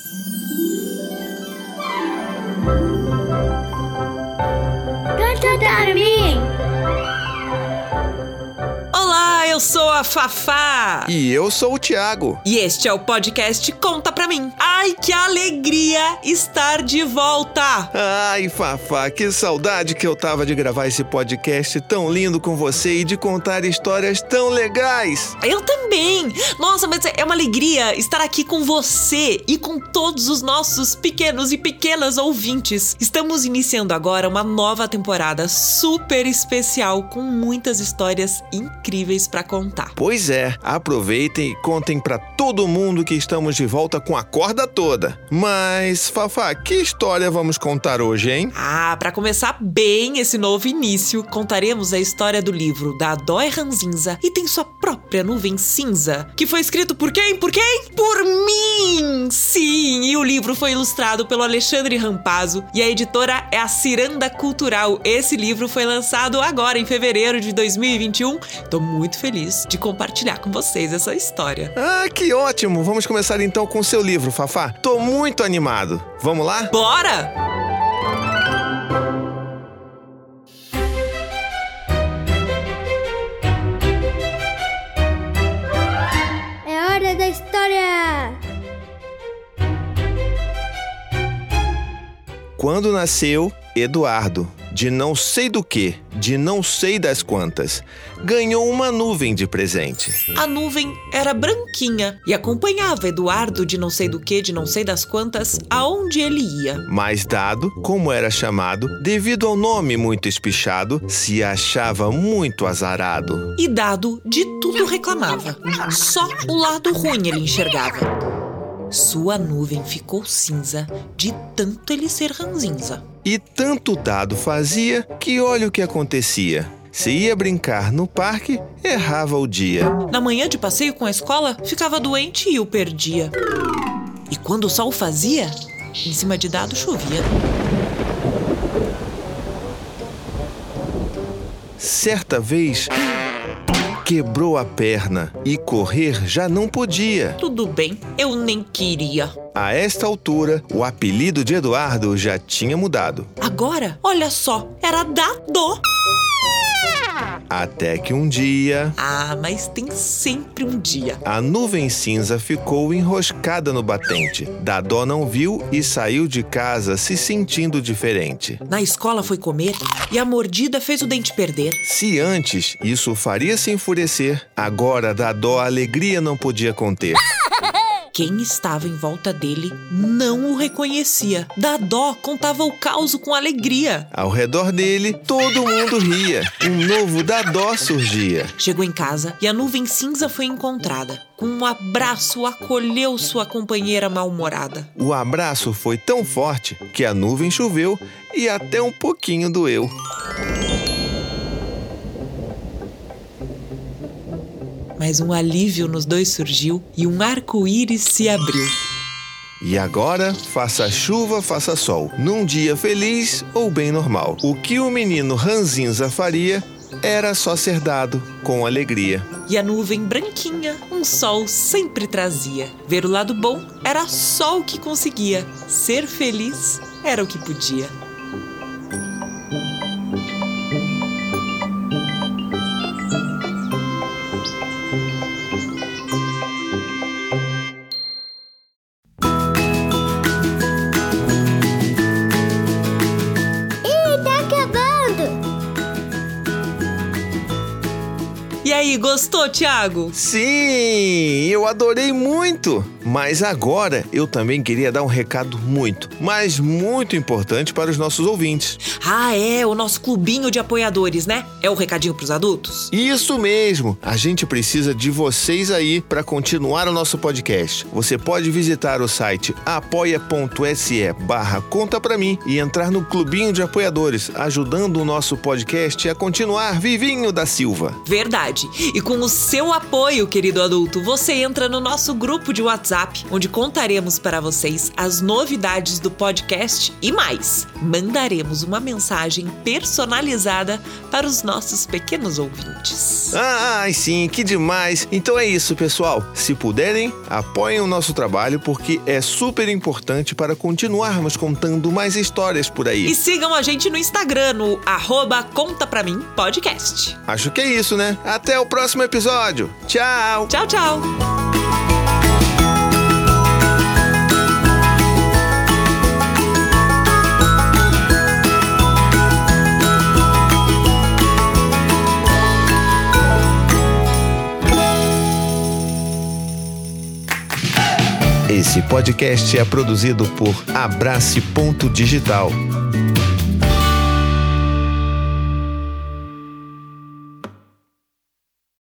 Thank you. Sou a Fafá. E eu sou o Thiago. E este é o podcast Conta Pra Mim. Ai, que alegria estar de volta! Ai, Fafá, que saudade que eu tava de gravar esse podcast tão lindo com você e de contar histórias tão legais. Eu também! Nossa, mas é uma alegria estar aqui com você e com todos os nossos pequenos e pequenas ouvintes. Estamos iniciando agora uma nova temporada super especial com muitas histórias incríveis pra contar. Pois é, aproveitem e contem pra todo mundo que estamos de volta com a corda toda. Mas, Fafá, que história vamos contar hoje, hein? Ah, pra começar bem esse novo início, contaremos a história do livro da Dói Ranzinza e tem sua própria nuvem cinza, que foi escrito por quem? Por quem? Por mim! Sim, e o livro foi ilustrado pelo Alexandre Rampazzo e a editora é a Ciranda Cultural. Esse livro foi lançado agora em fevereiro de 2021. Tô muito feliz de compartilhar com vocês essa história. Ah, que ótimo! Vamos começar então com o seu livro, Fafá. Tô muito animado. Vamos lá? Bora! É hora da história! Quando nasceu Eduardo, de não sei do que, de não sei das quantas, ganhou uma nuvem de presente. A nuvem era branquinha e acompanhava Eduardo de não sei do que, de não sei das quantas, aonde ele ia. Mas Dado, como era chamado, devido ao nome muito espichado, se achava muito azarado. E Dado de tudo reclamava. Só o lado ruim ele enxergava. Sua nuvem ficou cinza de tanto ele ser ranzinza. E tanto Dado fazia que olha o que acontecia. Se ia brincar no parque, errava o dia. Na manhã de passeio com a escola, ficava doente e o perdia. E quando o sol fazia, em cima de Dado chovia. Certa vez, quebrou a perna e correr já não podia. Tudo bem, eu nem queria. A esta altura, o apelido de Eduardo já tinha mudado. Agora, olha só, era Dado. Até que um dia, Ah, mas tem sempre um dia. a nuvem cinza ficou enroscada no batente. Dadó não viu e saiu de casa se sentindo diferente. Na escola foi comer e a mordida fez o dente perder. Se antes isso faria se enfurecer, agora Dadó a alegria não podia conter. Quem estava em volta dele não o reconhecia. Dadó contava o caos com alegria. Ao redor dele, todo mundo ria. Um novo Dadó surgia. Chegou em casa e a nuvem cinza foi encontrada. Com um abraço, acolheu sua companheira mal-humorada. O abraço foi tão forte que a nuvem choveu e até um pouquinho doeu. Mas um alívio nos dois surgiu e um arco-íris se abriu. E agora, faça chuva, faça sol, num dia feliz ou bem normal. O que o menino Ranzinza faria era só ser dado com alegria. E a nuvem branquinha, um sol sempre trazia. Ver o lado bom era só o que conseguia. Ser feliz era o que podia. E aí, gostou, Thiago? Sim, eu adorei muito! Mas agora eu também queria dar um recado muito, mas muito importante para os nossos ouvintes. Ah, é, o nosso clubinho de apoiadores, né? É o recadinho pros adultos? Isso mesmo! A gente precisa de vocês aí para continuar o nosso podcast. Você pode visitar o site apoia.se barra conta pra mim e entrar no clubinho de apoiadores, ajudando o nosso podcast a continuar vivinho da Silva. Verdade. E com o seu apoio, querido adulto, você entra no nosso grupo de WhatsApp WhatsApp, onde contaremos para vocês as novidades do podcast e mais. Mandaremos uma mensagem personalizada para os nossos pequenos ouvintes. Ah, ai, sim, que demais! Então é isso, pessoal. Se puderem, apoiem o nosso trabalho porque é super importante para continuarmos contando mais histórias por aí. E sigam a gente no Instagram, no arroba Conta Pra Mim Podcast. Acho que é isso, né? Até o próximo episódio. Tchau! Tchau, tchau! Esse podcast é produzido por Abrace Ponto Digital.